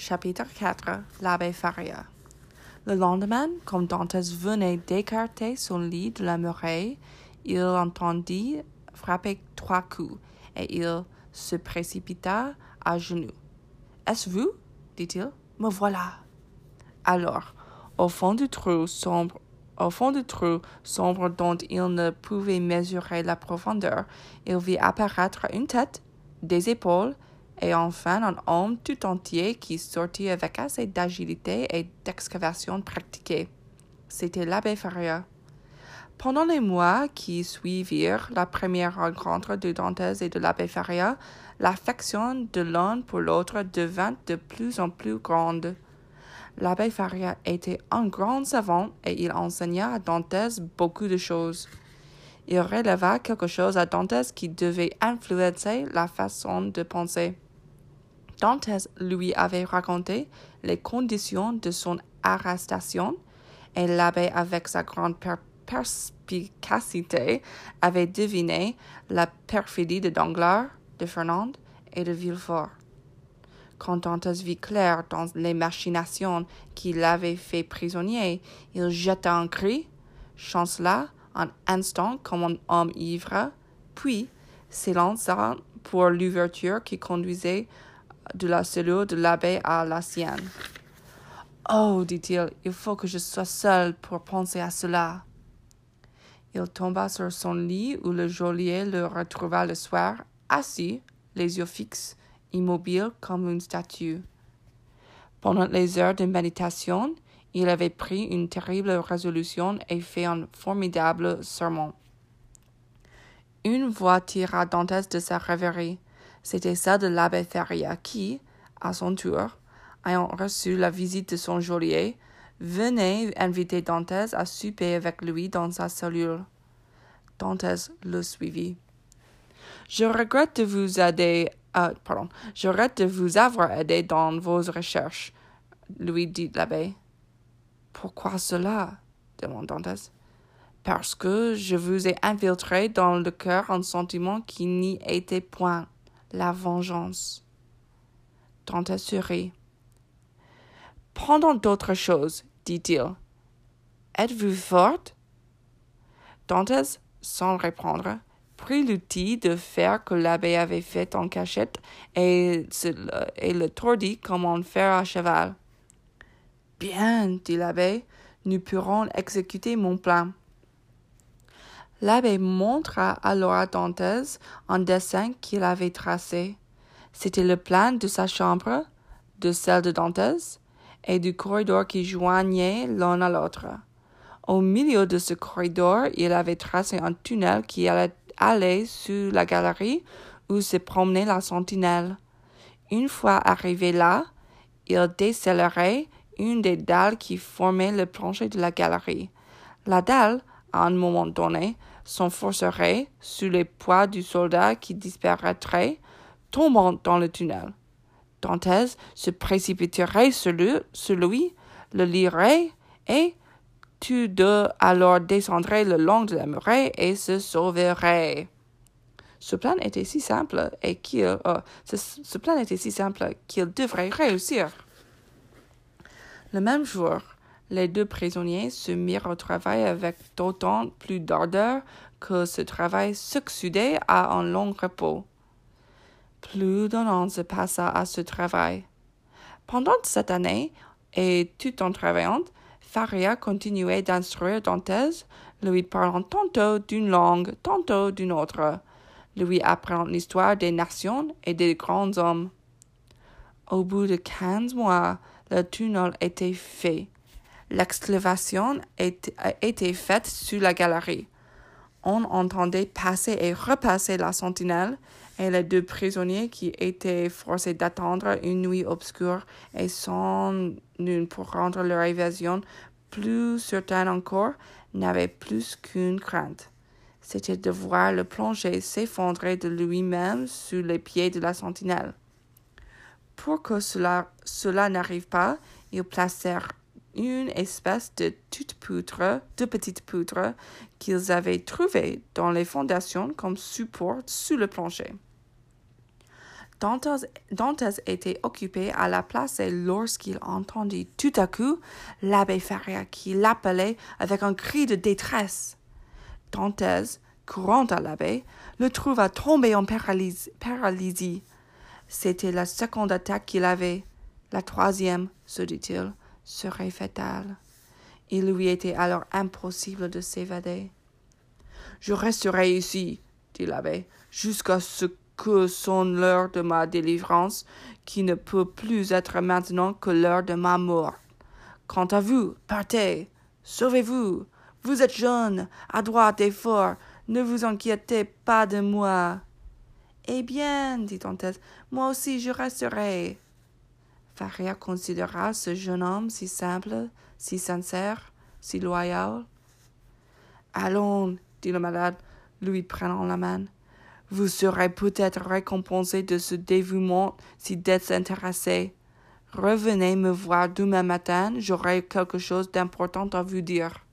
Chapitre 4 L'abbé Faria Le lendemain, comme Dantès venait d'écarter son lit de la muraille, il entendit frapper trois coups, et il se précipita à genoux. Est-ce vous? dit-il. Me voilà. Alors, au fond du trou sombre, au fond du trou sombre dont il ne pouvait mesurer la profondeur, il vit apparaître une tête, des épaules, et enfin un homme tout entier qui sortit avec assez d'agilité et d'excavation pratiquée. C'était l'abbé Faria. Pendant les mois qui suivirent la première rencontre de Dantès et de l'abbé Faria, l'affection de l'un pour l'autre devint de plus en plus grande. L'abbé Faria était un grand savant et il enseigna à Dantès beaucoup de choses. Il releva quelque chose à Dantès qui devait influencer la façon de penser. Dantès lui avait raconté les conditions de son arrestation et l'abbé, avec sa grande perspicacité, avait deviné la perfidie de Danglars, de Fernand et de Villefort. Quand Dantès vit clair dans les machinations qui l'avaient fait prisonnier, il jeta un cri, chancela un instant comme un homme ivre, puis s'élança pour l'ouverture qui conduisait de la cellule de l'abbé à la sienne. Oh, dit-il, il faut que je sois seul pour penser à cela. Il tomba sur son lit où le geôlier le retrouva le soir, assis, les yeux fixes, immobile comme une statue. Pendant les heures de méditation, il avait pris une terrible résolution et fait un formidable sermon. Une voix tira Dantès de sa rêverie. C'était celle de l'abbé Faria qui, à son tour, ayant reçu la visite de son geôlier, venait inviter Dantès à souper avec lui dans sa cellule. Dantès le suivit. Je regrette de vous aider, euh, pardon, je regrette de vous avoir aidé dans vos recherches, lui dit l'abbé. Pourquoi cela? demanda Dantès. Parce que je vous ai infiltré dans le cœur un sentiment qui n'y était point la vengeance. Dantès sourit. Pendant d'autres choses, dit-il. Êtes-vous forte? Dantès, sans répondre, prit l'outil de fer que l'abbé avait fait en cachette et, et le tordit comme un fer à cheval. Bien, dit l'abbé, nous pourrons exécuter mon plan. L'abbé montra alors à Dantès un dessin qu'il avait tracé. C'était le plan de sa chambre, de celle de Dantès, et du corridor qui joignait l'un à l'autre. Au milieu de ce corridor, il avait tracé un tunnel qui allait aller sous la galerie où se promenait la sentinelle. Une fois arrivé là, il décélérait une des dalles qui formaient le plancher de la galerie. La dalle, à un moment donné, s'enforcerait sous les poids du soldat qui disparaîtrait, tombant dans le tunnel. Dantès se précipiterait sur lui, le lirait, et tous deux alors descendraient le long de la muraille et se sauveraient. Ce plan était si simple et qu'il euh, ce plan était si simple qu'il devrait réussir. Le même jour, les deux prisonniers se mirent au travail avec d'autant plus d'ardeur que ce travail succédait à un long repos. Plus d'un an se passa à ce travail. Pendant cette année, et tout en travaillant, Faria continuait d'instruire Dantès, lui parlant tantôt d'une langue, tantôt d'une autre, lui apprenant l'histoire des nations et des grands hommes. Au bout de quinze mois, le tunnel était fait. L'excavation était faite sous la galerie. On entendait passer et repasser la sentinelle et les deux prisonniers qui étaient forcés d'attendre une nuit obscure et sans lune pour rendre leur évasion plus certaine encore, n'avaient plus qu'une crainte. C'était de voir le plancher s'effondrer de lui-même sous les pieds de la sentinelle. Pour que cela, cela n'arrive pas, ils placèrent une espèce de toute poutre, de petite poutre qu'ils avaient trouvée dans les fondations comme support sous le plancher. Dantès, était occupé à la place et lorsqu'il entendit tout à coup l'abbé Faria qui l'appelait avec un cri de détresse. Dantès, courant à l'abbé, le trouva tombé en paralysie. C'était la seconde attaque qu'il avait. La troisième, se dit-il, serait fatale. Il lui était alors impossible de s'évader. Je resterai ici, dit l'abbé, jusqu'à ce que sonne l'heure de ma délivrance, qui ne peut plus être maintenant que l'heure de ma mort. Quant à vous, partez, sauvez-vous. Vous êtes jeune, adroit et fort, ne vous inquiétez pas de moi. Eh bien, dit Dantès, moi aussi je resterai. Faria considéra ce jeune homme si simple, si sincère, si loyal. Allons, dit le malade, lui prenant la main. Vous serez peut-être récompensé de ce dévouement si désintéressé. Revenez me voir demain matin, j'aurai quelque chose d'important à vous dire.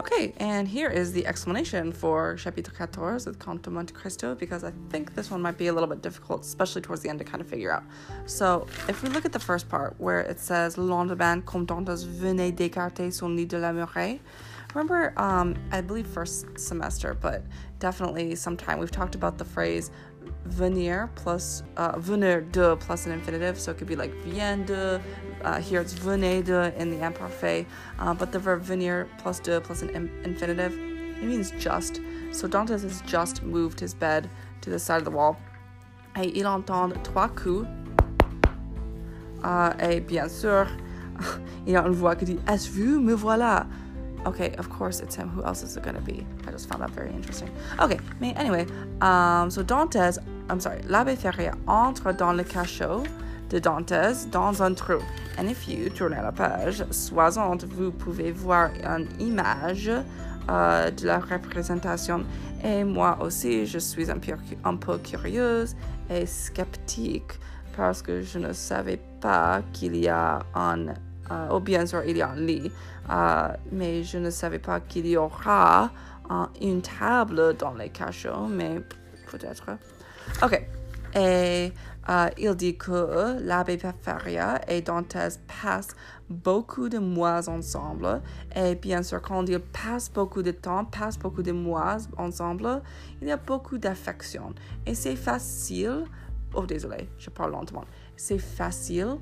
Okay, and here is the explanation for Chapitre 14 of Conte de Monte Cristo because I think this one might be a little bit difficult, especially towards the end to kind of figure out. So, if we look at the first part where it says Le lendemain, comme Dantes venait d'écarter son lit de la muraille, remember, um, I believe first semester, but definitely sometime we've talked about the phrase venir plus uh, venir de plus an infinitive, so it could be like vient de, uh, here it's venez de in the imparfait, uh, but the verb venir plus de plus an infinitive, it means just. So Dantes has just moved his bed to the side of the wall. Et il entend trois coups. Uh, et bien sûr, il y a une voix qui dit Est-ce vous? Me voilà. Okay, of course it's him. Who else is it gonna be? I just found that very interesting. Okay, anyway, um, so Dantes, I'm sorry, l'abbé Ferrier entre dans le cachot de Dantes dans un trou. And if you tournez la page 60, vous pouvez voir une image euh, de la représentation. Et moi aussi, je suis un peu, curieuse et sceptique parce que je ne savais pas qu'il y a un, euh, bien sûr il y a un lit, euh, mais je ne savais pas qu'il y aura une table dans les cachots, mais peut-être. Ok. Et euh, il dit que l'abbé Faria et Dantes passent beaucoup de mois ensemble. Et bien sûr, quand ils passent beaucoup de temps, passent beaucoup de mois ensemble, il y a beaucoup d'affection. Et c'est facile. Oh, désolé, je parle lentement. C'est facile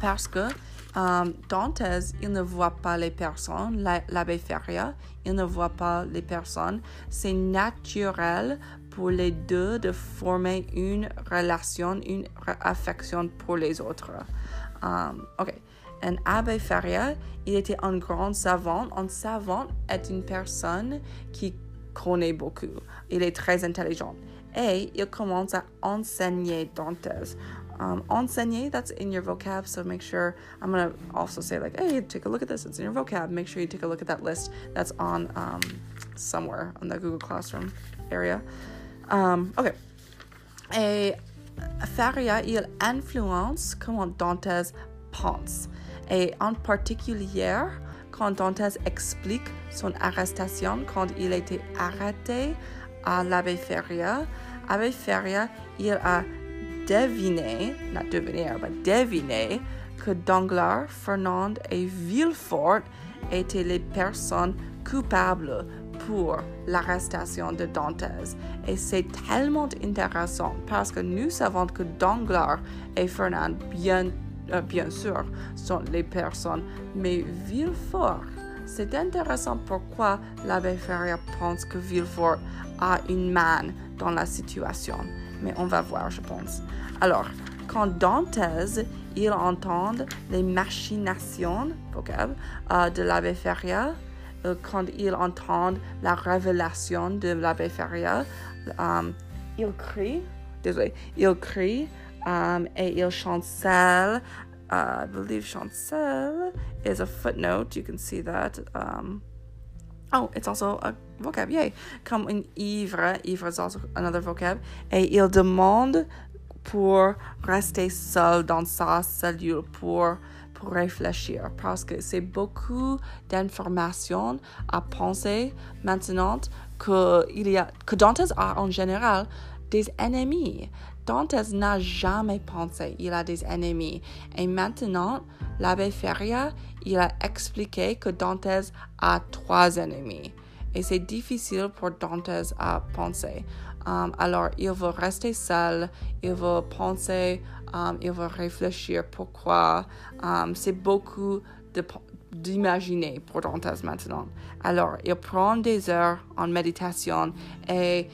parce que um, Dantes, il ne voit pas les personnes, l'abbé Feria, il ne voit pas les personnes. C'est naturel pour les deux de former une relation, une affection pour les autres. Um, ok. Un abbé Faria, il était un grand savant. Un savant est une personne qui connaît beaucoup. Il est très intelligent. Et il commence à enseigner Dantes. Um, enseigner, that's in your vocab, so make sure, I'm going to also say like, hey, take a look at this, it's in your vocab. Make sure you take a look at that list that's on um, somewhere on the Google Classroom area. Um, ok. Et Faria, il influence comment Dantes pense. Et en particulier, quand Dantes explique son arrestation, quand il était arrêté à l'abbé Feria, l'abbé Feria, il a deviné, not devenir, mais deviné que Danglars, Fernand et Villefort étaient les personnes coupables pour l'arrestation de Dantes. Et c'est tellement intéressant parce que nous savons que Danglars et Fernand, bien, euh, bien sûr, sont les personnes, mais Villefort, c'est intéressant pourquoi l'abbé Ferrier pense que Villefort a une main dans la situation. Mais on va voir, je pense. Alors, quand Dantes, il entend les machinations euh, de l'abbé Ferrier, euh, quand il entend la révélation de l'abbé Feria, um, il crie, désolé, il crie um, et il chancelle. Uh, I believe chancelle is a footnote. You can see that. Um, oh, it's also a vocab. Yay. Comme une ivre. Ivre is also another vocab. Et il demande pour rester seul dans sa cellule, pour pour réfléchir parce que c'est beaucoup d'informations à penser maintenant que, il y a, que Dantes a en général des ennemis. Dantes n'a jamais pensé il a des ennemis. Et maintenant, l'abbé Feria, il a expliqué que Dantes a trois ennemis. Et c'est difficile pour Dantes à penser. Um, alors, il veut rester seul, il veut penser, um, il veut réfléchir pourquoi. Um, c'est beaucoup d'imaginer pour Dantes maintenant. Alors, il prend des heures en méditation et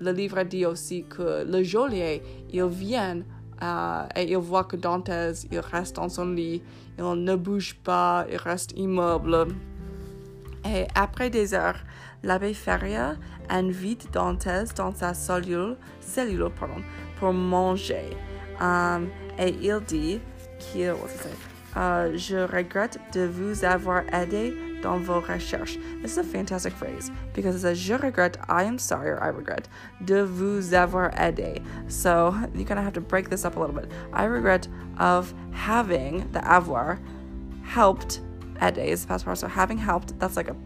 le livre dit aussi que le geôlier, il vient uh, et il voit que Dantes, il reste dans son lit, il ne bouge pas, il reste immobile. Et après des heures, l'abbé Feria invite Dantes dans sa cellule, cellule pardon, pour manger. Um, et il dit qu'il, uh, je regrette de vous avoir aidé dans vos recherches. This is a fantastic phrase because it says, je regrette, I am sorry, or I regret, de vous avoir aidé. So you kind of have to break this up a little bit. I regret of having the avoir helped is the past part. So having helped, that's like a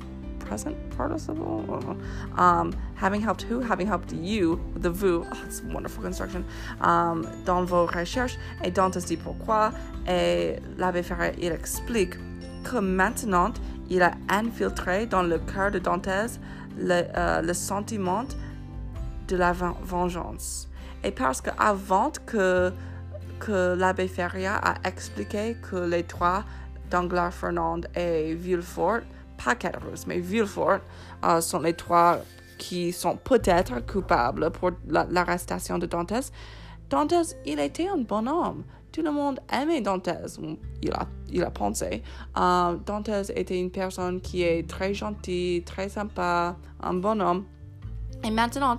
present participle? Um, having helped who? Having helped you, the vous. Oh, it's wonderful construction. Um, dans vos recherches et dans dit pourquoi? Et l'abbé Ferrer, il explique que maintenant, il a infiltré dans le cœur de Dantes le, euh, le sentiment de la vengeance. Et parce qu'avant que, que l'abbé Ferrier a expliqué que les trois, Danglars, Fernand et Villefort, pas Caderousse, mais Villefort, euh, sont les trois qui sont peut-être coupables pour l'arrestation de Dantes. Dantes, il était un bon homme. Tout le monde aimait Dantes, il a, il a pensé. Euh, Dantes était une personne qui est très gentille, très sympa, un bon homme. Et maintenant,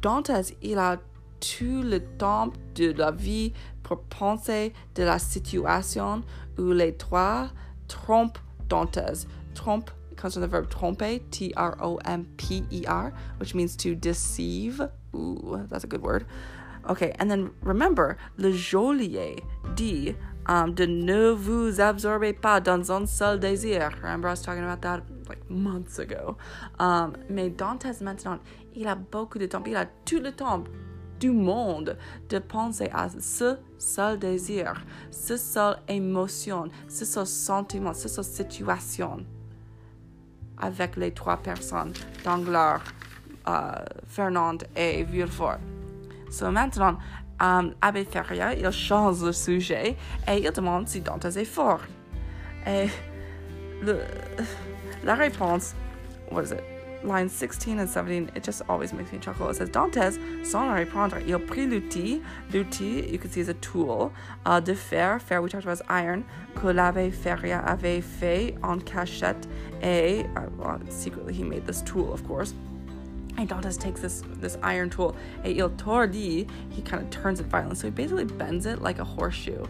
Dantes, il a tout le temps de la vie pour penser de la situation où les trois trompent Dantes trompe comes from the verb tromper, T R O M P E R, which means to deceive. Ooh, that's a good word. Okay, and then remember, le geôlier dit um, de ne vous absorbez pas dans un seul désir. Remember, I was talking about that like months ago. Um, mais Dantes maintenant, il a beaucoup de temps, il a tout le temps du monde de penser à ce seul désir, ce seul émotion, ce seul sentiment, ce seule situation avec les trois personnes, Danglars, euh, Fernand et Villefort. So maintenant, um, Abbé Feria, il change le sujet et il demande si Dantes est fort. Et le, la réponse, what is it? Lines 16 and 17, it just always makes me chuckle. It says Dantes, sans la répondre, il prit l'outil, l'outil, you can see is a tool, uh, de fer, fer, we talked about as iron, que Feria avait fait en cachette, et, uh, well, secretly he made this tool, of course. And Dantes takes this this iron tool, et il tordit, he kind of turns it violently, so he basically bends it like a horseshoe.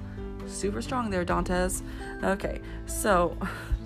Super strong there, Dantes. Okay, so,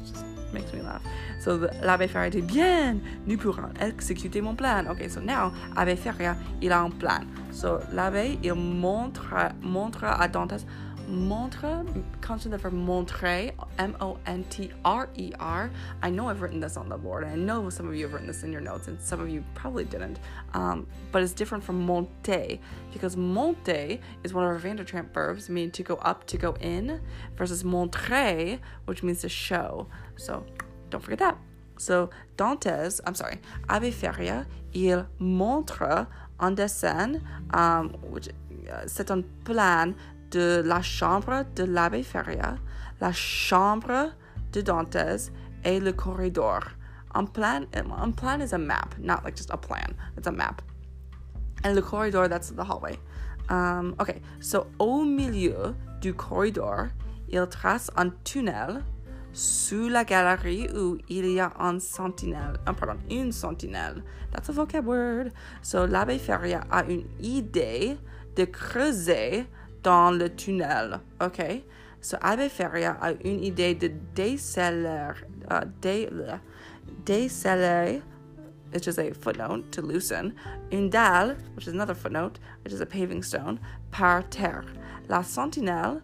makes me laugh. So l'abbé Feria dit bien, nous pourrons exécuter mon plan. Okay, so now l'abbé Feria il a un plan. So l'abbé il montre montre à Dantes montre comes from the verb montrer m-o-n-t-r-e-r i know i've written this on the board and i know some of you have written this in your notes and some of you probably didn't. Um, but it's different from monter because monter is one of our Vandertramp verbs meaning to go up to go in versus montrer which means to show. So don't forget that. So, Dantes, I'm sorry, Abbé Feria, il montre un dessin, um, which, uh, c'est plan de la chambre de l'Abbé Feria, la chambre de Dantes et le corridor. Un plan, un plan is a map, not like just a plan, it's a map. And le corridor, that's the hallway. Um, okay, so au milieu du corridor, il trace un tunnel sous la galerie où il y a un sentinelle, un, pardon, une sentinelle. That's a vocab word. So l'abbé Feria a une idée de creuser dans le tunnel. OK? So Abbé Feria a une idée de déceler, uh, dé, déceler, which is a footnote to loosen, une dalle, which is another footnote, which is a paving stone, par terre. La sentinelle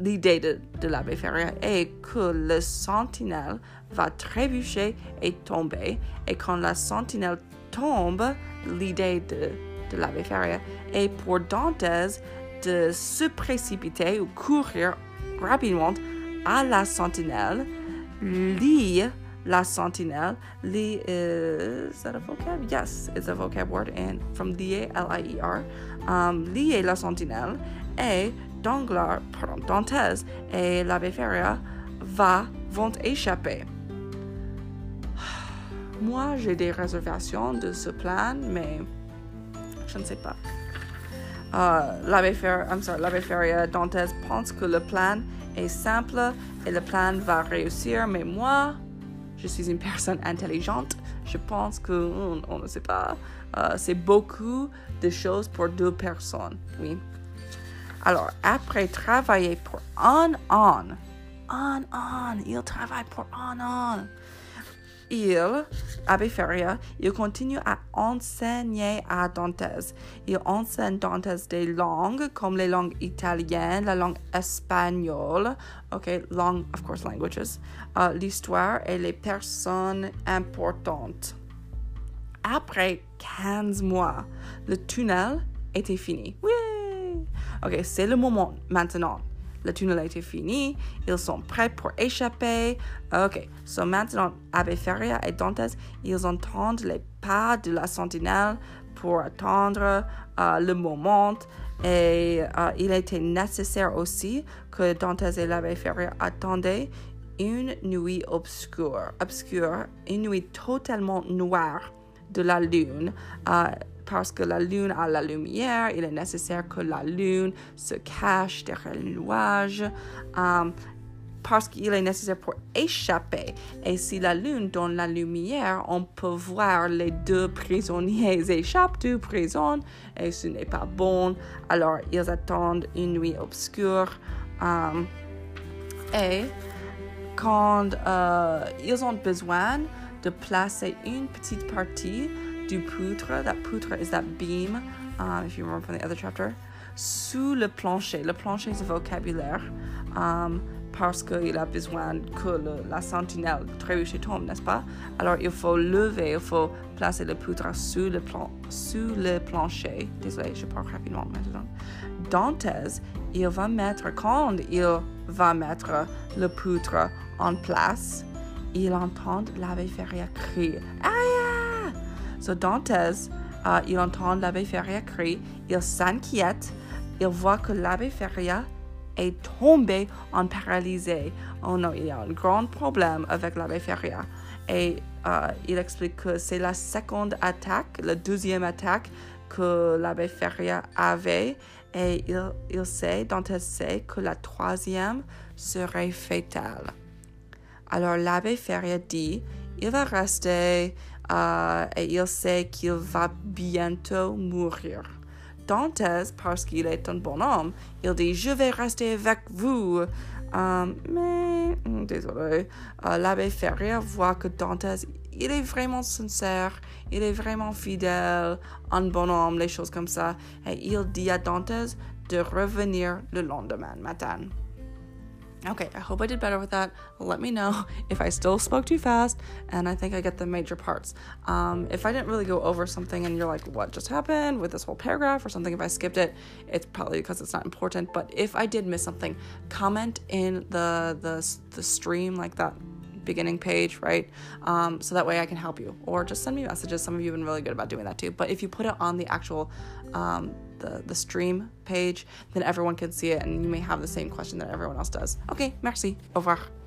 l'idée de, de l'abbé Feria est que le sentinelle va trébucher et tomber, et quand la sentinelle tombe, l'idée de, de l'abbé Feria est pour Dantes de se précipiter ou courir rapidement à la sentinelle, lit la sentinelle, lit is that a vocab? Yes, it's a vocab word and from lier, L-I-E-R, um, lier la sentinelle et Danglars, pardon, Dantes et l'abbé Feria va, vont échapper. Moi, j'ai des réservations de ce plan, mais je ne sais pas. Uh, l'abbé Feria, Dantes pense que le plan est simple et le plan va réussir, mais moi, je suis une personne intelligente. Je pense que on, ne sait pas. Uh, c'est beaucoup de choses pour deux personnes. Oui. Alors, après travailler pour un an, un an, il travaille pour un an. Il, Abbé Feria, il continue à enseigner à Dantes. Il enseigne Dantes des langues comme les langues italiennes, la langue espagnole, ok, long, of course, languages, uh, l'histoire et les personnes importantes. Après 15 mois, le tunnel était fini. Oui! Ok, c'est le moment maintenant. Le tunnel a été fini. Ils sont prêts pour échapper. Ok, so maintenant, Abbé Feria et Dantes, ils entendent les pas de la sentinelle pour attendre uh, le moment. Et uh, il était nécessaire aussi que Dantes et l'abbé Feria attendaient une nuit obscure, obscure, une nuit totalement noire de la lune. Uh, parce que la lune a la lumière, il est nécessaire que la lune se cache derrière le nuage. Um, parce qu'il est nécessaire pour échapper. Et si la lune donne la lumière, on peut voir les deux prisonniers échappent de prison et ce n'est pas bon. Alors ils attendent une nuit obscure. Um, et quand uh, ils ont besoin de placer une petite partie du poutre. That poutre is that beam, um, if you remember from the other chapter. Sous le plancher. Le plancher, c'est vocabulaire. Um, parce qu'il a besoin que la sentinelle trébuche tombe, n'est-ce pas? Alors, il faut lever, il faut placer le poutre sous le, plan, sous le plancher. Désolé, je parle rapidement maintenant. Dantes, il va mettre, quand il va mettre le poutre en place, il entend l'abbé Feria crier. So Dantes, uh, il entend l'abbé Feria crier, il s'inquiète, il voit que l'abbé Feria est tombé en paralysé. Oh non, il y a un grand problème avec l'abbé Feria. Et uh, il explique que c'est la seconde attaque, la deuxième attaque que l'abbé Feria avait. Et il, il sait, Dantes sait que la troisième serait fatale. Alors l'abbé Feria dit, il va rester et il sait qu'il va bientôt mourir. Dantes, parce qu'il est un bon homme, il dit Je vais rester avec vous. Um, mais, hmm, désolé, uh, l'abbé Feria voit que Dantes, il est vraiment sincère, il est vraiment fidèle, un bon homme, les choses comme ça. Et il dit à Dantes de revenir le lendemain matin. Okay, I hope I did better with that. Let me know if I still spoke too fast, and I think I get the major parts. Um, if I didn't really go over something and you're like, what just happened with this whole paragraph or something, if I skipped it, it's probably because it's not important. But if I did miss something, comment in the the, the stream like that beginning page, right? Um, so that way I can help you, or just send me messages. Some of you have been really good about doing that too. But if you put it on the actual um, the, the stream page, then everyone can see it and you may have the same question that everyone else does. Okay, merci. Au revoir.